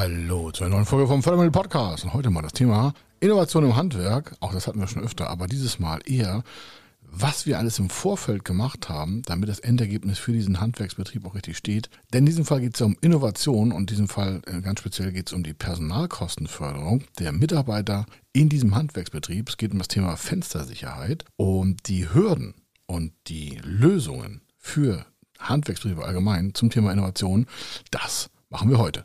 Hallo zu einer neuen Folge vom Fördermittel Podcast. Und heute mal das Thema Innovation im Handwerk. Auch das hatten wir schon öfter, aber dieses Mal eher, was wir alles im Vorfeld gemacht haben, damit das Endergebnis für diesen Handwerksbetrieb auch richtig steht. Denn in diesem Fall geht es ja um Innovation und in diesem Fall äh, ganz speziell geht es um die Personalkostenförderung der Mitarbeiter in diesem Handwerksbetrieb. Es geht um das Thema Fenstersicherheit und die Hürden und die Lösungen für Handwerksbetriebe allgemein zum Thema Innovation. Das machen wir heute.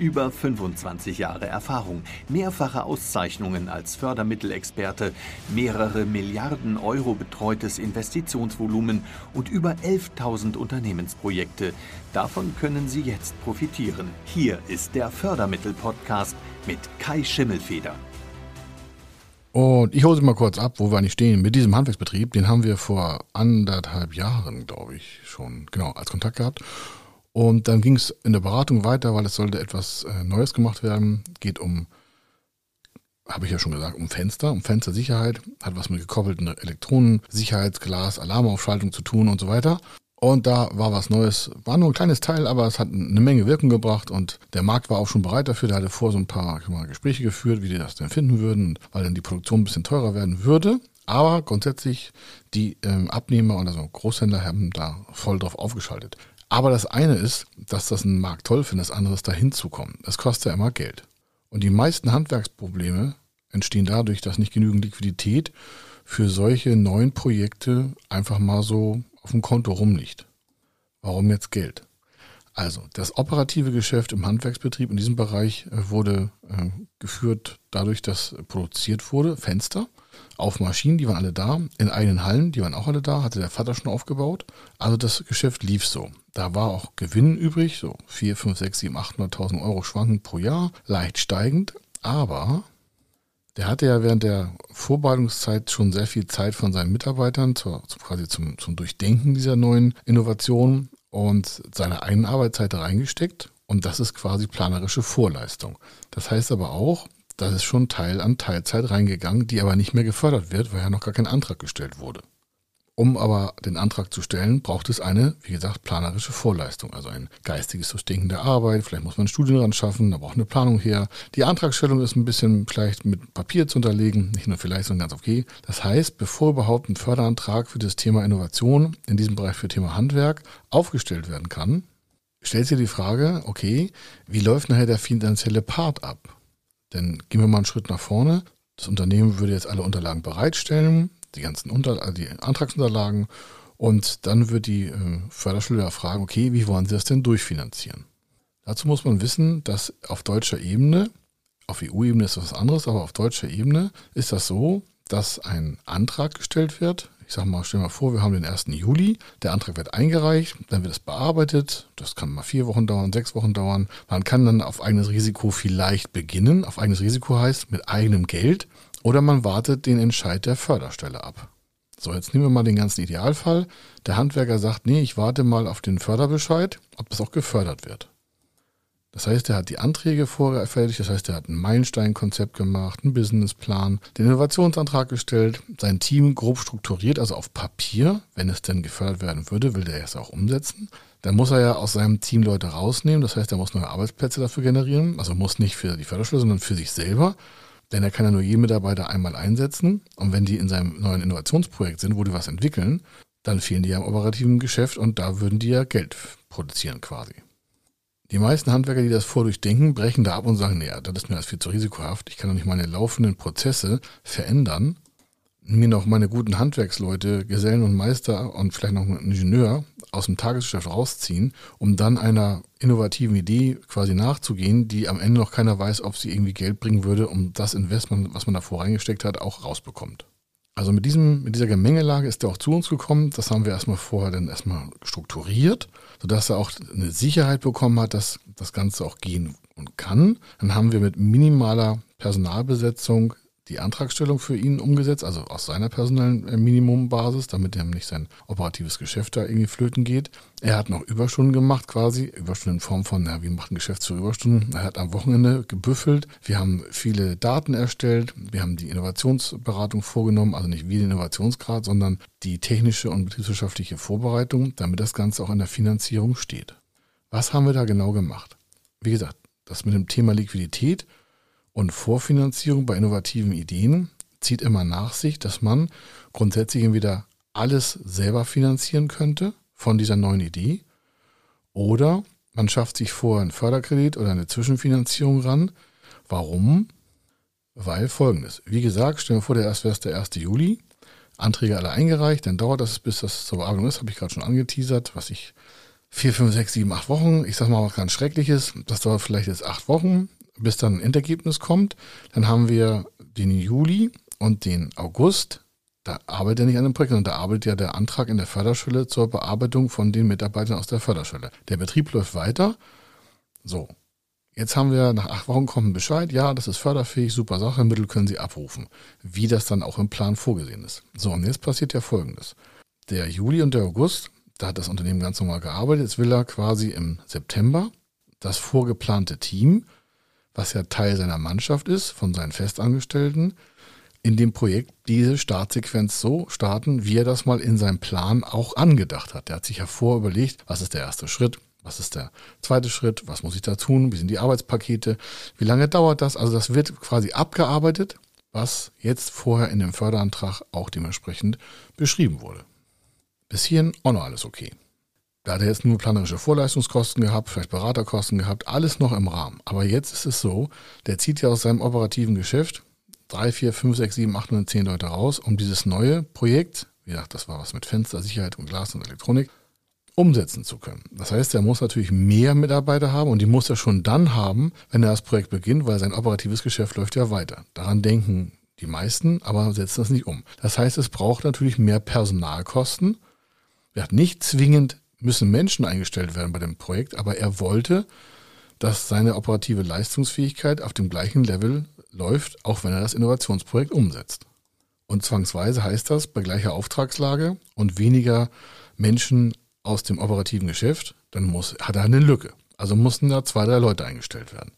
Über 25 Jahre Erfahrung, mehrfache Auszeichnungen als Fördermittelexperte, mehrere Milliarden Euro betreutes Investitionsvolumen und über 11.000 Unternehmensprojekte. Davon können Sie jetzt profitieren. Hier ist der Fördermittel-Podcast mit Kai Schimmelfeder. Und ich hole Sie mal kurz ab, wo wir eigentlich stehen. Mit diesem Handwerksbetrieb, den haben wir vor anderthalb Jahren, glaube ich, schon genau als Kontakt gehabt. Und dann ging es in der Beratung weiter, weil es sollte etwas äh, Neues gemacht werden. Geht um, habe ich ja schon gesagt, um Fenster, um Fenstersicherheit. Hat was mit gekoppelten Elektronen, Sicherheitsglas, Alarmaufschaltung zu tun und so weiter. Und da war was Neues, war nur ein kleines Teil, aber es hat eine Menge Wirkung gebracht und der Markt war auch schon bereit dafür. Der hatte vor so ein paar mal, Gespräche geführt, wie die das denn finden würden, weil dann die Produktion ein bisschen teurer werden würde. Aber grundsätzlich die ähm, Abnehmer und also Großhändler haben da voll drauf aufgeschaltet. Aber das eine ist, dass das ein Markt toll findet, das andere ist da hinzukommen. Es kostet ja immer Geld. Und die meisten Handwerksprobleme entstehen dadurch, dass nicht genügend Liquidität für solche neuen Projekte einfach mal so auf dem Konto rumliegt. Warum jetzt Geld? Also, das operative Geschäft im Handwerksbetrieb in diesem Bereich äh, wurde äh, geführt dadurch, dass produziert wurde, Fenster auf Maschinen, die waren alle da, in eigenen Hallen, die waren auch alle da, hatte der Vater schon aufgebaut. Also das Geschäft lief so. Da war auch Gewinn übrig, so 4, 5, 6, 7, 800.000 Euro schwankend pro Jahr, leicht steigend. Aber der hatte ja während der Vorbereitungszeit schon sehr viel Zeit von seinen Mitarbeitern, zur, quasi zum, zum Durchdenken dieser neuen Innovation und seine eigene Arbeitszeit reingesteckt. Und das ist quasi planerische Vorleistung. Das heißt aber auch, das ist schon Teil an Teilzeit reingegangen, die aber nicht mehr gefördert wird, weil ja noch gar kein Antrag gestellt wurde. Um aber den Antrag zu stellen, braucht es eine, wie gesagt, planerische Vorleistung, also ein geistiges Durchdenken der Arbeit. Vielleicht muss man einen Studienrand schaffen, da braucht eine Planung her. Die Antragstellung ist ein bisschen vielleicht mit Papier zu unterlegen, nicht nur vielleicht, sondern ganz okay. Das heißt, bevor überhaupt ein Förderantrag für das Thema Innovation, in diesem Bereich für Thema Handwerk, aufgestellt werden kann, stellt sich die Frage, okay, wie läuft nachher der finanzielle Part ab? Denn gehen wir mal einen Schritt nach vorne. Das Unternehmen würde jetzt alle Unterlagen bereitstellen, die ganzen Unter also die Antragsunterlagen, und dann wird die äh, Förderschule fragen, okay, wie wollen Sie das denn durchfinanzieren? Dazu muss man wissen, dass auf deutscher Ebene, auf EU-Ebene ist das was anderes, aber auf deutscher Ebene ist das so, dass ein Antrag gestellt wird ich sage mal, stell mal vor, wir haben den 1. Juli, der Antrag wird eingereicht, dann wird es bearbeitet, das kann mal vier Wochen dauern, sechs Wochen dauern. Man kann dann auf eigenes Risiko vielleicht beginnen. Auf eigenes Risiko heißt mit eigenem Geld oder man wartet den Entscheid der Förderstelle ab. So, jetzt nehmen wir mal den ganzen Idealfall. Der Handwerker sagt, nee, ich warte mal auf den Förderbescheid, ob das auch gefördert wird. Das heißt, er hat die Anträge vorgefertigt, das heißt, er hat ein Meilensteinkonzept gemacht, einen Businessplan, den Innovationsantrag gestellt, sein Team grob strukturiert, also auf Papier, wenn es denn gefördert werden würde, will der es auch umsetzen. Dann muss er ja aus seinem Team Leute rausnehmen, das heißt, er muss neue Arbeitsplätze dafür generieren, also muss nicht für die Förderschule, sondern für sich selber. Denn er kann ja nur jeden Mitarbeiter einmal einsetzen. Und wenn die in seinem neuen Innovationsprojekt sind, wo die was entwickeln, dann fehlen die ja im operativen Geschäft und da würden die ja Geld produzieren quasi. Die meisten Handwerker, die das vordurchdenken, brechen da ab und sagen, naja, das ist mir alles viel zu risikohaft. Ich kann doch nicht meine laufenden Prozesse verändern, mir noch meine guten Handwerksleute, Gesellen und Meister und vielleicht noch einen Ingenieur aus dem Tagesgeschäft rausziehen, um dann einer innovativen Idee quasi nachzugehen, die am Ende noch keiner weiß, ob sie irgendwie Geld bringen würde, um das Investment, was man davor reingesteckt hat, auch rausbekommt. Also mit, diesem, mit dieser Gemengelage ist er auch zu uns gekommen. Das haben wir erstmal vorher dann erstmal strukturiert, sodass er auch eine Sicherheit bekommen hat, dass das Ganze auch gehen und kann, dann haben wir mit minimaler Personalbesetzung die Antragstellung für ihn umgesetzt, also aus seiner personellen äh, Minimumbasis, damit er nicht sein operatives Geschäft da irgendwie flöten geht. Er hat noch Überstunden gemacht quasi, Überstunden in Form von, ja, wie macht ein Geschäft zu Überstunden? Er hat am Wochenende gebüffelt, wir haben viele Daten erstellt, wir haben die Innovationsberatung vorgenommen, also nicht wie den Innovationsgrad, sondern die technische und betriebswirtschaftliche Vorbereitung, damit das Ganze auch in der Finanzierung steht. Was haben wir da genau gemacht? Wie gesagt, das mit dem Thema Liquidität und Vorfinanzierung bei innovativen Ideen zieht immer nach sich, dass man grundsätzlich entweder alles selber finanzieren könnte von dieser neuen Idee oder man schafft sich vorher einen Förderkredit oder eine Zwischenfinanzierung ran. Warum? Weil folgendes. Wie gesagt, stellen wir vor, der erst wäre der 1. Juli. Anträge alle eingereicht, dann dauert das, bis das zur Bearbeitung ist, habe ich gerade schon angeteasert, was ich vier, fünf, sechs, sieben, acht Wochen. Ich sage mal was ganz Schreckliches. Das dauert vielleicht jetzt acht Wochen bis dann ein Endergebnis kommt. Dann haben wir den Juli und den August. Da arbeitet er nicht an dem Projekt, sondern da arbeitet ja der Antrag in der Förderschule zur Bearbeitung von den Mitarbeitern aus der Förderschule. Der Betrieb läuft weiter. So. Jetzt haben wir nach acht Wochen kommen Bescheid, ja, das ist förderfähig, super Sache, Mittel können Sie abrufen. Wie das dann auch im Plan vorgesehen ist. So, und jetzt passiert ja Folgendes. Der Juli und der August, da hat das Unternehmen ganz normal gearbeitet, jetzt will er quasi im September das vorgeplante Team was ja Teil seiner Mannschaft ist, von seinen Festangestellten, in dem Projekt diese Startsequenz so starten, wie er das mal in seinem Plan auch angedacht hat. Er hat sich ja vorüberlegt, was ist der erste Schritt, was ist der zweite Schritt, was muss ich da tun, wie sind die Arbeitspakete, wie lange dauert das. Also das wird quasi abgearbeitet, was jetzt vorher in dem Förderantrag auch dementsprechend beschrieben wurde. Bis hierhin auch noch alles okay. Da hat er jetzt nur planerische Vorleistungskosten gehabt, vielleicht Beraterkosten gehabt, alles noch im Rahmen. Aber jetzt ist es so, der zieht ja aus seinem operativen Geschäft drei, vier, fünf, sechs, sieben, acht, neun, zehn Leute raus, um dieses neue Projekt, wie gesagt, das war was mit Fenster, Sicherheit und Glas und Elektronik, umsetzen zu können. Das heißt, er muss natürlich mehr Mitarbeiter haben und die muss er schon dann haben, wenn er das Projekt beginnt, weil sein operatives Geschäft läuft ja weiter. Daran denken die meisten, aber setzen das nicht um. Das heißt, es braucht natürlich mehr Personalkosten. Er hat nicht zwingend müssen Menschen eingestellt werden bei dem Projekt, aber er wollte, dass seine operative Leistungsfähigkeit auf dem gleichen Level läuft, auch wenn er das Innovationsprojekt umsetzt. Und zwangsweise heißt das, bei gleicher Auftragslage und weniger Menschen aus dem operativen Geschäft, dann muss, hat er eine Lücke. Also mussten da zwei, drei Leute eingestellt werden.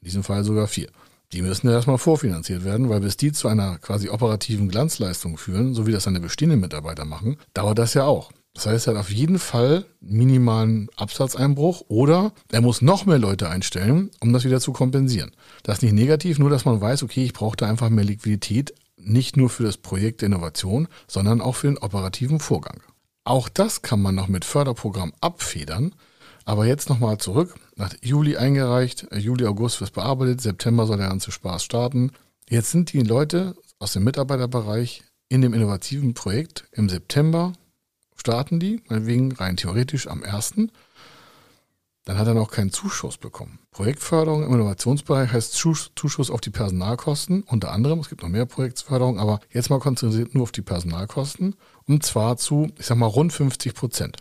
In diesem Fall sogar vier. Die müssen ja erstmal vorfinanziert werden, weil bis die zu einer quasi operativen Glanzleistung führen, so wie das seine bestehenden Mitarbeiter machen, dauert das ja auch. Das heißt, er hat auf jeden Fall minimalen Absatzeinbruch oder er muss noch mehr Leute einstellen, um das wieder zu kompensieren. Das ist nicht negativ, nur dass man weiß, okay, ich brauche da einfach mehr Liquidität, nicht nur für das Projekt der Innovation, sondern auch für den operativen Vorgang. Auch das kann man noch mit Förderprogramm abfedern. Aber jetzt nochmal zurück. Nach Juli eingereicht, äh, Juli, August wird bearbeitet, September soll der ganze Spaß starten. Jetzt sind die Leute aus dem Mitarbeiterbereich in dem innovativen Projekt im September starten die, meinetwegen rein theoretisch am 1. Dann hat er noch keinen Zuschuss bekommen. Projektförderung im Innovationsbereich heißt Zuschuss auf die Personalkosten, unter anderem. Es gibt noch mehr Projektförderung, aber jetzt mal konzentriert nur auf die Personalkosten. Und zwar zu, ich sag mal, rund 50 Prozent.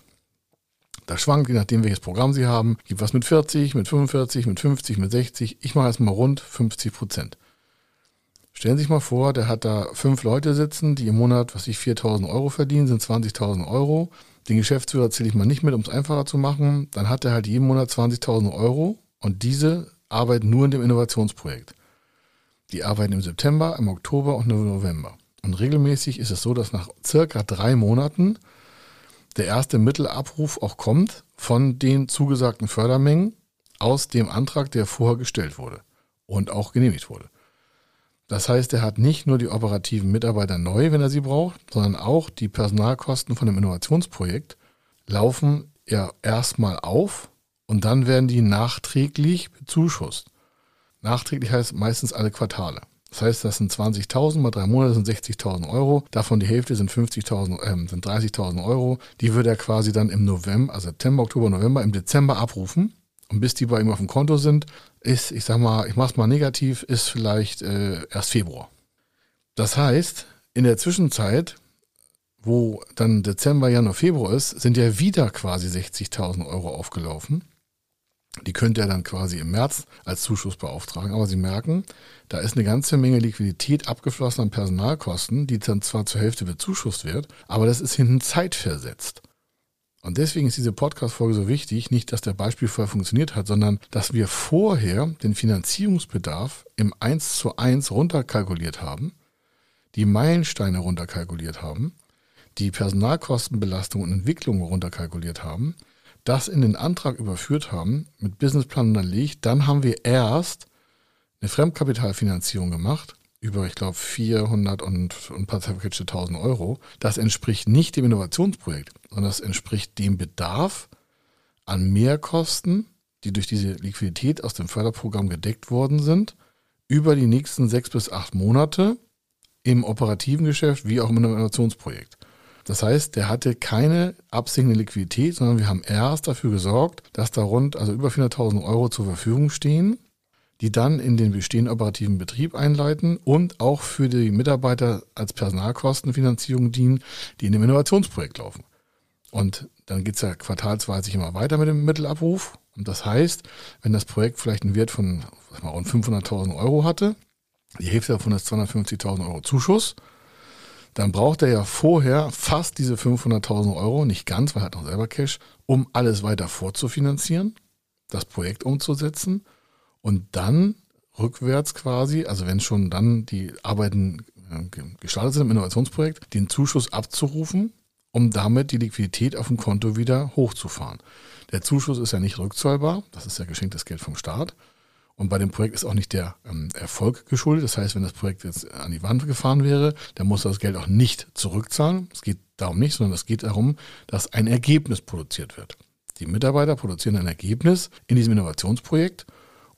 Das schwankt, je nachdem, welches Programm Sie haben. Gibt was mit 40, mit 45, mit 50, mit 60. Ich mache erstmal rund 50 Prozent. Stellen Sie sich mal vor, der hat da fünf Leute sitzen, die im Monat, was ich, 4.000 Euro verdienen, sind 20.000 Euro. Den Geschäftsführer zähle ich mal nicht mit, um es einfacher zu machen. Dann hat er halt jeden Monat 20.000 Euro und diese arbeiten nur in dem Innovationsprojekt. Die arbeiten im September, im Oktober und im November. Und regelmäßig ist es so, dass nach circa drei Monaten der erste Mittelabruf auch kommt von den zugesagten Fördermengen aus dem Antrag, der vorher gestellt wurde und auch genehmigt wurde. Das heißt, er hat nicht nur die operativen Mitarbeiter neu, wenn er sie braucht, sondern auch die Personalkosten von dem Innovationsprojekt laufen ja erstmal auf und dann werden die nachträglich bezuschusst. Nachträglich heißt meistens alle Quartale. Das heißt, das sind 20.000 mal drei Monate sind 60.000 Euro. Davon die Hälfte sind 50.000, äh, sind 30.000 Euro. Die würde er quasi dann im November, also September, Oktober, November, im Dezember abrufen. Und bis die bei ihm auf dem Konto sind, ist, ich sag mal, ich mach's mal negativ, ist vielleicht äh, erst Februar. Das heißt, in der Zwischenzeit, wo dann Dezember, Januar, Februar ist, sind ja wieder quasi 60.000 Euro aufgelaufen. Die könnt ihr dann quasi im März als Zuschuss beauftragen. Aber Sie merken, da ist eine ganze Menge Liquidität abgeflossen an Personalkosten, die dann zwar zur Hälfte bezuschusst wird, aber das ist hinten zeitversetzt. Und deswegen ist diese Podcast-Folge so wichtig, nicht, dass der Beispielfall funktioniert hat, sondern dass wir vorher den Finanzierungsbedarf im 1 zu 1 runterkalkuliert haben, die Meilensteine runterkalkuliert haben, die Personalkostenbelastung und Entwicklung runterkalkuliert haben, das in den Antrag überführt haben, mit Businessplan unterlegt, dann haben wir erst eine Fremdkapitalfinanzierung gemacht, über, ich glaube, 400 und ein paar zerquetschte 1000 Euro. Das entspricht nicht dem Innovationsprojekt, sondern das entspricht dem Bedarf an Mehrkosten, die durch diese Liquidität aus dem Förderprogramm gedeckt worden sind, über die nächsten sechs bis acht Monate im operativen Geschäft wie auch im Innovationsprojekt. Das heißt, der hatte keine absinkende Liquidität, sondern wir haben erst dafür gesorgt, dass da rund, also über 400.000 Euro zur Verfügung stehen, die dann in den bestehenden operativen Betrieb einleiten und auch für die Mitarbeiter als Personalkostenfinanzierung dienen, die in dem Innovationsprojekt laufen. Und dann geht es ja quartalsweise immer weiter mit dem Mittelabruf. Und das heißt, wenn das Projekt vielleicht einen Wert von rund 500.000 Euro hatte, die Hälfte davon ist 250.000 Euro Zuschuss, dann braucht er ja vorher fast diese 500.000 Euro, nicht ganz, weil er hat noch selber Cash, um alles weiter vorzufinanzieren, das Projekt umzusetzen und dann rückwärts quasi, also wenn schon dann die Arbeiten äh, gestartet sind im Innovationsprojekt, den Zuschuss abzurufen, um damit die Liquidität auf dem Konto wieder hochzufahren. Der Zuschuss ist ja nicht rückzahlbar, das ist ja geschenktes Geld vom Staat. Und bei dem Projekt ist auch nicht der ähm, Erfolg geschuldet. Das heißt, wenn das Projekt jetzt an die Wand gefahren wäre, dann muss das Geld auch nicht zurückzahlen. Es geht darum nicht, sondern es geht darum, dass ein Ergebnis produziert wird. Die Mitarbeiter produzieren ein Ergebnis in diesem Innovationsprojekt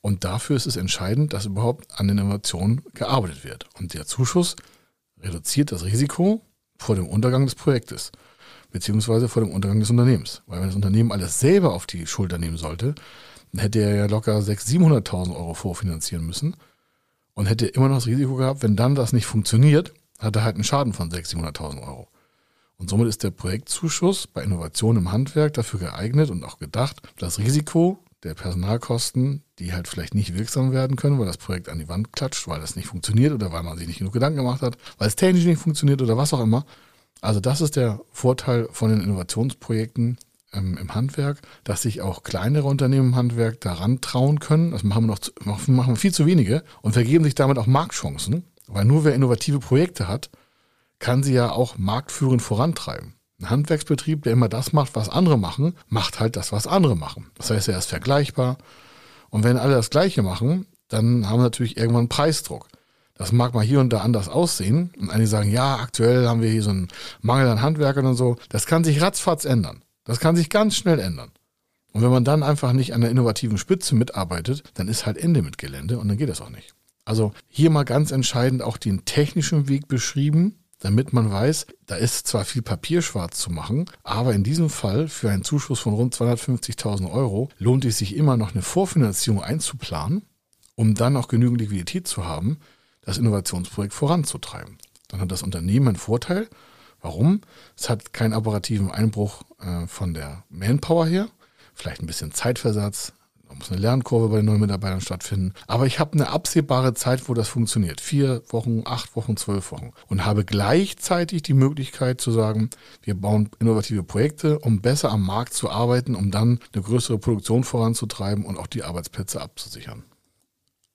und dafür ist es entscheidend, dass überhaupt an den Innovationen gearbeitet wird. Und der Zuschuss reduziert das Risiko vor dem Untergang des Projektes, beziehungsweise vor dem Untergang des Unternehmens. Weil wenn das Unternehmen alles selber auf die Schulter nehmen sollte, dann hätte er ja locker 600.000, 700.000 Euro vorfinanzieren müssen und hätte immer noch das Risiko gehabt, wenn dann das nicht funktioniert, hat er halt einen Schaden von 600.000, 700.000 Euro. Und somit ist der Projektzuschuss bei Innovation im Handwerk dafür geeignet und auch gedacht, das Risiko der Personalkosten, die halt vielleicht nicht wirksam werden können, weil das Projekt an die Wand klatscht, weil das nicht funktioniert oder weil man sich nicht genug Gedanken gemacht hat, weil es technisch nicht funktioniert oder was auch immer. Also das ist der Vorteil von den Innovationsprojekten ähm, im Handwerk, dass sich auch kleinere Unternehmen im Handwerk daran trauen können. Das machen wir noch zu, machen wir viel zu wenige und vergeben sich damit auch Marktchancen, weil nur wer innovative Projekte hat, kann sie ja auch marktführend vorantreiben. Ein Handwerksbetrieb, der immer das macht, was andere machen, macht halt das, was andere machen. Das heißt, er ist vergleichbar. Und wenn alle das Gleiche machen, dann haben wir natürlich irgendwann Preisdruck. Das mag mal hier und da anders aussehen. Und einige sagen, ja, aktuell haben wir hier so einen Mangel an Handwerkern und so. Das kann sich ratzfatz ändern. Das kann sich ganz schnell ändern. Und wenn man dann einfach nicht an der innovativen Spitze mitarbeitet, dann ist halt Ende mit Gelände und dann geht das auch nicht. Also hier mal ganz entscheidend auch den technischen Weg beschrieben, damit man weiß, da ist zwar viel Papier schwarz zu machen, aber in diesem Fall für einen Zuschuss von rund 250.000 Euro lohnt es sich immer noch eine Vorfinanzierung einzuplanen, um dann auch genügend Liquidität zu haben, das Innovationsprojekt voranzutreiben. Dann hat das Unternehmen einen Vorteil. Warum? Es hat keinen operativen Einbruch äh, von der Manpower her, vielleicht ein bisschen Zeitversatz, da muss eine Lernkurve bei den neuen Mitarbeitern stattfinden. Aber ich habe eine absehbare Zeit, wo das funktioniert. Vier Wochen, acht Wochen, zwölf Wochen. Und habe gleichzeitig die Möglichkeit zu sagen, wir bauen innovative Projekte, um besser am Markt zu arbeiten, um dann eine größere Produktion voranzutreiben und auch die Arbeitsplätze abzusichern.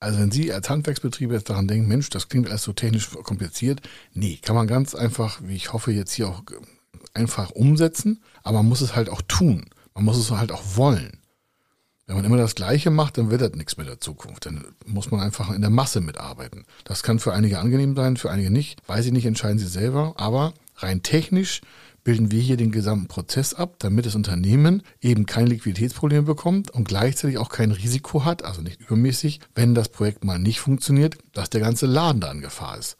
Also wenn Sie als Handwerksbetrieb jetzt daran denken, Mensch, das klingt alles so technisch kompliziert. Nee, kann man ganz einfach, wie ich hoffe, jetzt hier auch einfach umsetzen, aber man muss es halt auch tun. Man muss es halt auch wollen. Wenn man immer das Gleiche macht, dann wird das nichts mit der Zukunft. Dann muss man einfach in der Masse mitarbeiten. Das kann für einige angenehm sein, für einige nicht. Weiß ich nicht, entscheiden Sie selber. Aber rein technisch bilden wir hier den gesamten Prozess ab, damit das Unternehmen eben kein Liquiditätsproblem bekommt und gleichzeitig auch kein Risiko hat, also nicht übermäßig, wenn das Projekt mal nicht funktioniert, dass der ganze Laden da in Gefahr ist.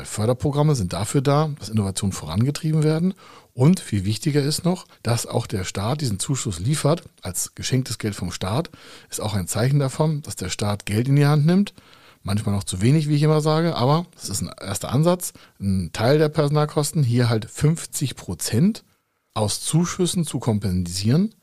Weil Förderprogramme sind dafür da, dass Innovationen vorangetrieben werden und viel wichtiger ist noch, dass auch der Staat diesen Zuschuss liefert, als geschenktes Geld vom Staat, ist auch ein Zeichen davon, dass der Staat Geld in die Hand nimmt. Manchmal noch zu wenig, wie ich immer sage, aber das ist ein erster Ansatz. Ein Teil der Personalkosten, hier halt 50 Prozent aus Zuschüssen zu kompensieren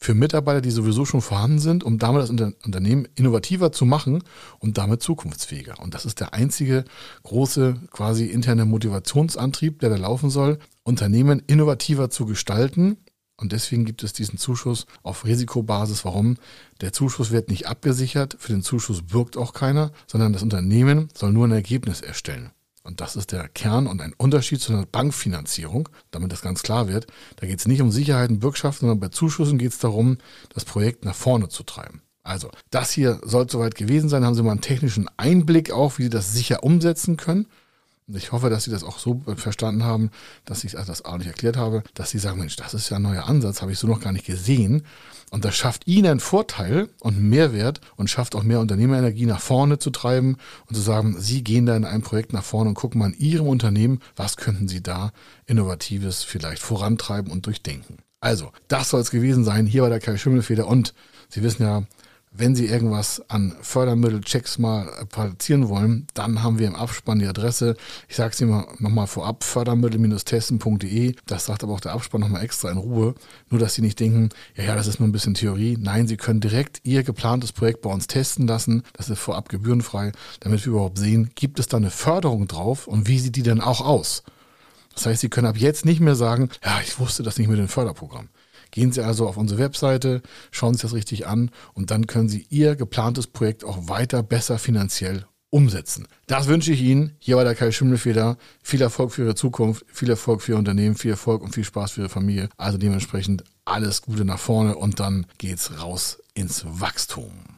für Mitarbeiter, die sowieso schon vorhanden sind, um damit das Unternehmen innovativer zu machen und damit zukunftsfähiger. Und das ist der einzige große quasi interne Motivationsantrieb, der da laufen soll, Unternehmen innovativer zu gestalten. Und deswegen gibt es diesen Zuschuss auf Risikobasis. Warum? Der Zuschuss wird nicht abgesichert, für den Zuschuss birgt auch keiner, sondern das Unternehmen soll nur ein Ergebnis erstellen. Und das ist der Kern und ein Unterschied zu einer Bankfinanzierung, damit das ganz klar wird. Da geht es nicht um Sicherheit und Bürgschaften, sondern bei Zuschüssen geht es darum, das Projekt nach vorne zu treiben. Also, das hier soll soweit gewesen sein. Haben Sie mal einen technischen Einblick auch, wie Sie das sicher umsetzen können. Ich hoffe, dass Sie das auch so verstanden haben, dass ich das auch nicht erklärt habe, dass Sie sagen, Mensch, das ist ja ein neuer Ansatz, habe ich so noch gar nicht gesehen. Und das schafft Ihnen einen Vorteil und Mehrwert und schafft auch mehr Unternehmerenergie nach vorne zu treiben und zu sagen, Sie gehen da in einem Projekt nach vorne und gucken mal in Ihrem Unternehmen, was könnten Sie da Innovatives vielleicht vorantreiben und durchdenken. Also, das soll es gewesen sein. Hier war der Kai Schimmelfeder und Sie wissen ja, wenn Sie irgendwas an Fördermittelchecks mal platzieren wollen, dann haben wir im Abspann die Adresse. Ich sage es Ihnen nochmal vorab, fördermittel-testen.de. Das sagt aber auch der Abspann nochmal extra in Ruhe. Nur, dass Sie nicht denken, ja, ja, das ist nur ein bisschen Theorie. Nein, Sie können direkt Ihr geplantes Projekt bei uns testen lassen. Das ist vorab gebührenfrei, damit wir überhaupt sehen, gibt es da eine Förderung drauf und wie sieht die denn auch aus? Das heißt, Sie können ab jetzt nicht mehr sagen, ja, ich wusste das nicht mit dem Förderprogramm. Gehen Sie also auf unsere Webseite, schauen Sie das richtig an und dann können Sie Ihr geplantes Projekt auch weiter besser finanziell umsetzen. Das wünsche ich Ihnen. Hier war der Kai Schimmelfeder. Viel Erfolg für Ihre Zukunft, viel Erfolg für Ihr Unternehmen, viel Erfolg und viel Spaß für Ihre Familie. Also dementsprechend alles Gute nach vorne und dann geht's raus ins Wachstum.